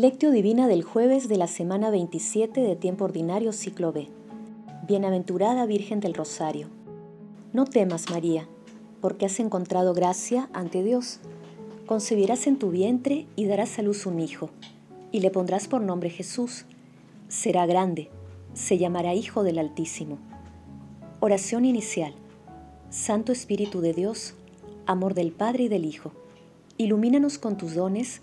Lectio Divina del jueves de la semana 27 de Tiempo Ordinario Ciclo B. Bienaventurada Virgen del Rosario. No temas, María, porque has encontrado gracia ante Dios. Concebirás en tu vientre y darás a luz un hijo, y le pondrás por nombre Jesús. Será grande, se llamará Hijo del Altísimo. Oración inicial. Santo Espíritu de Dios, amor del Padre y del Hijo, ilumínanos con tus dones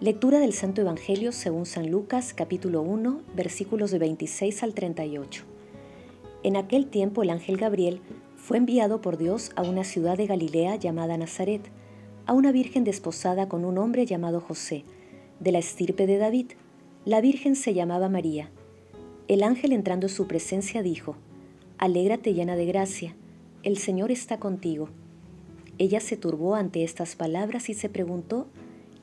Lectura del Santo Evangelio según San Lucas capítulo 1 versículos de 26 al 38. En aquel tiempo el ángel Gabriel fue enviado por Dios a una ciudad de Galilea llamada Nazaret, a una virgen desposada con un hombre llamado José, de la estirpe de David. La virgen se llamaba María. El ángel entrando en su presencia dijo, Alégrate llena de gracia, el Señor está contigo. Ella se turbó ante estas palabras y se preguntó,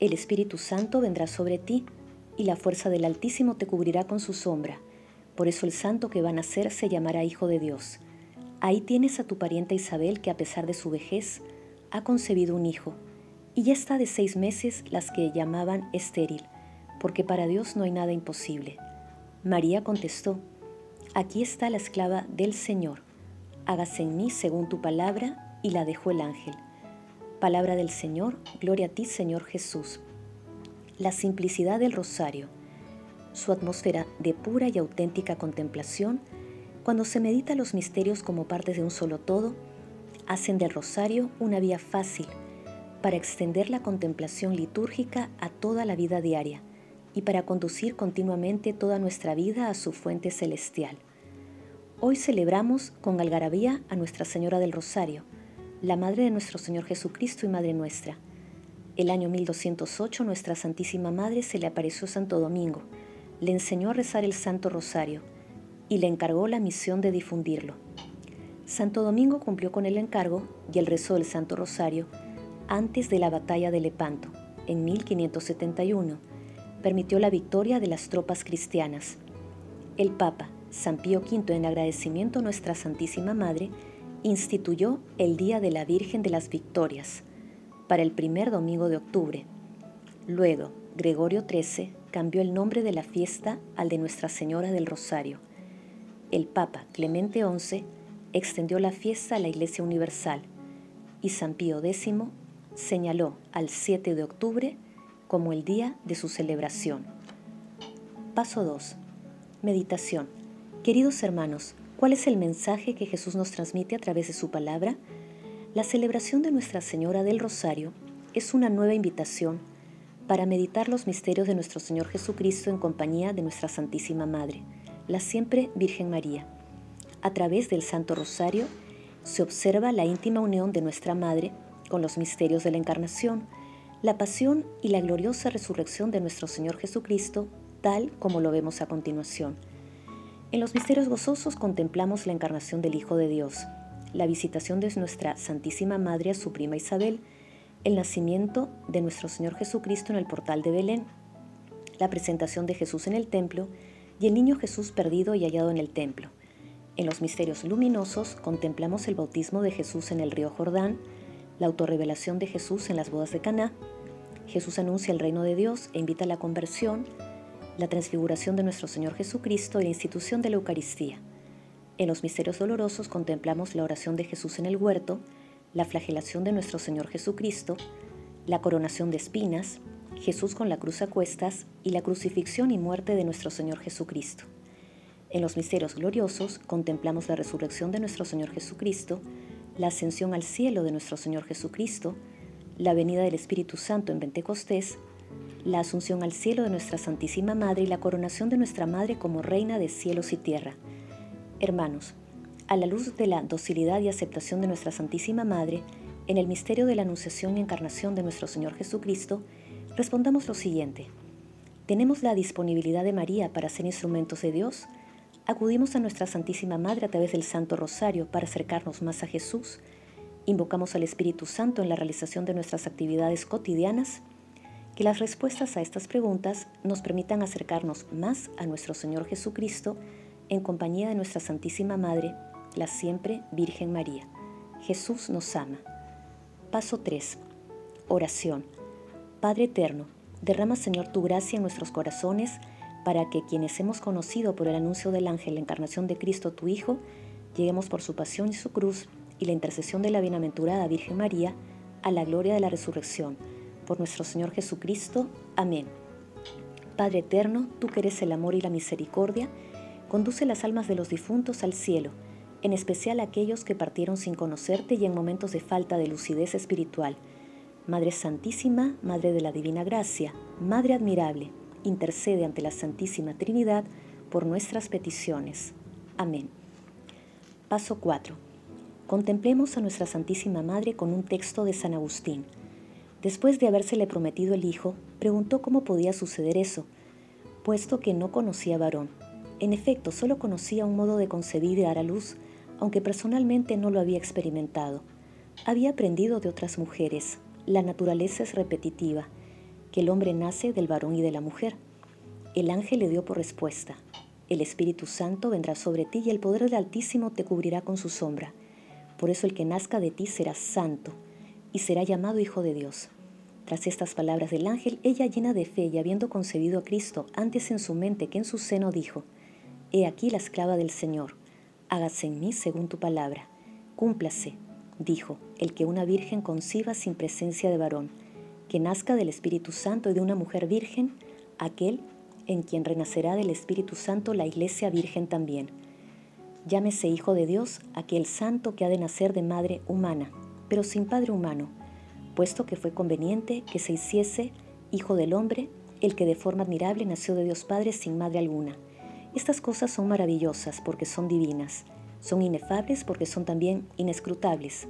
el Espíritu Santo vendrá sobre ti y la fuerza del Altísimo te cubrirá con su sombra. Por eso el santo que va a nacer se llamará Hijo de Dios. Ahí tienes a tu parienta Isabel que a pesar de su vejez ha concebido un hijo, y ya está de seis meses las que llamaban estéril, porque para Dios no hay nada imposible. María contestó, Aquí está la esclava del Señor, hágase en mí según tu palabra, y la dejó el ángel. Palabra del Señor, gloria a ti Señor Jesús. La simplicidad del rosario, su atmósfera de pura y auténtica contemplación, cuando se medita los misterios como partes de un solo todo, hacen del rosario una vía fácil para extender la contemplación litúrgica a toda la vida diaria y para conducir continuamente toda nuestra vida a su fuente celestial. Hoy celebramos con algarabía a Nuestra Señora del Rosario, la Madre de nuestro Señor Jesucristo y Madre nuestra. El año 1208 nuestra Santísima Madre se le apareció Santo Domingo, le enseñó a rezar el Santo Rosario y le encargó la misión de difundirlo. Santo Domingo cumplió con el encargo y el rezo del Santo Rosario antes de la batalla de Lepanto, en 1571. Permitió la victoria de las tropas cristianas. El Papa, San Pío V, en agradecimiento a nuestra Santísima Madre, instituyó el Día de la Virgen de las Victorias para el primer domingo de octubre. Luego, Gregorio XIII cambió el nombre de la fiesta al de Nuestra Señora del Rosario. El Papa Clemente XI extendió la fiesta a la Iglesia Universal y San Pío X señaló al 7 de octubre como el día de su celebración. Paso 2. Meditación. Queridos hermanos, ¿Cuál es el mensaje que Jesús nos transmite a través de su palabra? La celebración de Nuestra Señora del Rosario es una nueva invitación para meditar los misterios de nuestro Señor Jesucristo en compañía de nuestra Santísima Madre, la siempre Virgen María. A través del Santo Rosario se observa la íntima unión de nuestra Madre con los misterios de la Encarnación, la pasión y la gloriosa resurrección de nuestro Señor Jesucristo, tal como lo vemos a continuación. En los misterios gozosos contemplamos la encarnación del Hijo de Dios, la visitación de nuestra Santísima Madre a su prima Isabel, el nacimiento de nuestro Señor Jesucristo en el portal de Belén, la presentación de Jesús en el templo y el niño Jesús perdido y hallado en el templo. En los misterios luminosos contemplamos el bautismo de Jesús en el río Jordán, la autorrevelación de Jesús en las bodas de Caná. Jesús anuncia el reino de Dios e invita a la conversión, la transfiguración de nuestro Señor Jesucristo y la institución de la Eucaristía. En los misterios dolorosos contemplamos la oración de Jesús en el huerto, la flagelación de nuestro Señor Jesucristo, la coronación de espinas, Jesús con la cruz a cuestas y la crucifixión y muerte de nuestro Señor Jesucristo. En los misterios gloriosos contemplamos la resurrección de nuestro Señor Jesucristo, la ascensión al cielo de nuestro Señor Jesucristo, la venida del Espíritu Santo en Pentecostés, la asunción al cielo de nuestra Santísima Madre y la coronación de nuestra Madre como Reina de cielos y tierra. Hermanos, a la luz de la docilidad y aceptación de nuestra Santísima Madre, en el misterio de la Anunciación y Encarnación de nuestro Señor Jesucristo, respondamos lo siguiente. ¿Tenemos la disponibilidad de María para ser instrumentos de Dios? ¿Acudimos a nuestra Santísima Madre a través del Santo Rosario para acercarnos más a Jesús? ¿Invocamos al Espíritu Santo en la realización de nuestras actividades cotidianas? Que las respuestas a estas preguntas nos permitan acercarnos más a nuestro Señor Jesucristo en compañía de nuestra Santísima Madre, la siempre Virgen María. Jesús nos ama. Paso 3. Oración. Padre Eterno, derrama Señor tu gracia en nuestros corazones para que quienes hemos conocido por el anuncio del ángel la encarnación de Cristo tu Hijo, lleguemos por su pasión y su cruz y la intercesión de la bienaventurada Virgen María a la gloria de la resurrección. Por nuestro Señor Jesucristo. Amén. Padre Eterno, tú que eres el amor y la misericordia, conduce las almas de los difuntos al cielo en especial aquellos que partieron sin conocerte y en momentos de falta de lucidez espiritual. Madre Santísima, Madre de la Divina Gracia, Madre admirable, intercede ante la Santísima Trinidad por nuestras peticiones. Amén. Paso 4. Contemplemos a nuestra Santísima Madre con un texto de San Agustín. Después de habérsele prometido el Hijo, preguntó cómo podía suceder eso, puesto que no conocía varón. En efecto, solo conocía un modo de concebir y dar a luz, aunque personalmente no lo había experimentado. Había aprendido de otras mujeres. La naturaleza es repetitiva, que el hombre nace del varón y de la mujer. El ángel le dio por respuesta, el Espíritu Santo vendrá sobre ti y el poder del Altísimo te cubrirá con su sombra. Por eso el que nazca de ti será santo y será llamado Hijo de Dios. Tras estas palabras del ángel, ella llena de fe y habiendo concebido a Cristo antes en su mente que en su seno, dijo, He aquí la esclava del Señor hágase en mí según tu palabra. Cúmplase, dijo, el que una virgen conciba sin presencia de varón, que nazca del Espíritu Santo y de una mujer virgen, aquel en quien renacerá del Espíritu Santo la iglesia virgen también. Llámese Hijo de Dios aquel santo que ha de nacer de madre humana, pero sin padre humano, puesto que fue conveniente que se hiciese Hijo del hombre, el que de forma admirable nació de Dios Padre sin madre alguna estas cosas son maravillosas porque son divinas, son inefables porque son también inescrutables.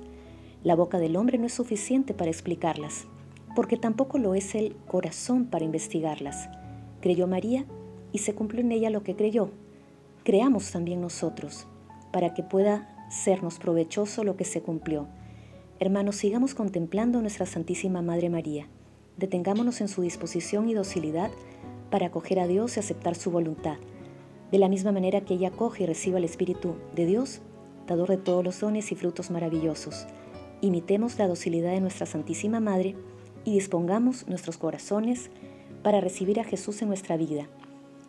La boca del hombre no es suficiente para explicarlas, porque tampoco lo es el corazón para investigarlas. Creyó María y se cumplió en ella lo que creyó. Creamos también nosotros, para que pueda sernos provechoso lo que se cumplió. Hermanos, sigamos contemplando a nuestra Santísima Madre María. Detengámonos en su disposición y docilidad para acoger a Dios y aceptar su voluntad de la misma manera que ella coge y recibe el Espíritu de Dios, dador de todos los dones y frutos maravillosos. Imitemos la docilidad de nuestra Santísima Madre y dispongamos nuestros corazones para recibir a Jesús en nuestra vida.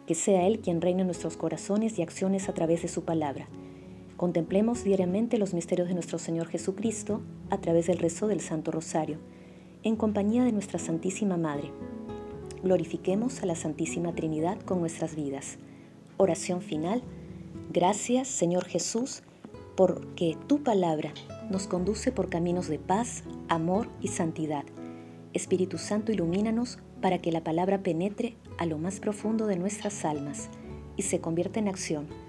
Que sea Él quien reine en nuestros corazones y acciones a través de su palabra. Contemplemos diariamente los misterios de nuestro Señor Jesucristo a través del rezo del Santo Rosario, en compañía de nuestra Santísima Madre. Glorifiquemos a la Santísima Trinidad con nuestras vidas. Oración final. Gracias, Señor Jesús, porque tu palabra nos conduce por caminos de paz, amor y santidad. Espíritu Santo, ilumínanos para que la palabra penetre a lo más profundo de nuestras almas y se convierta en acción.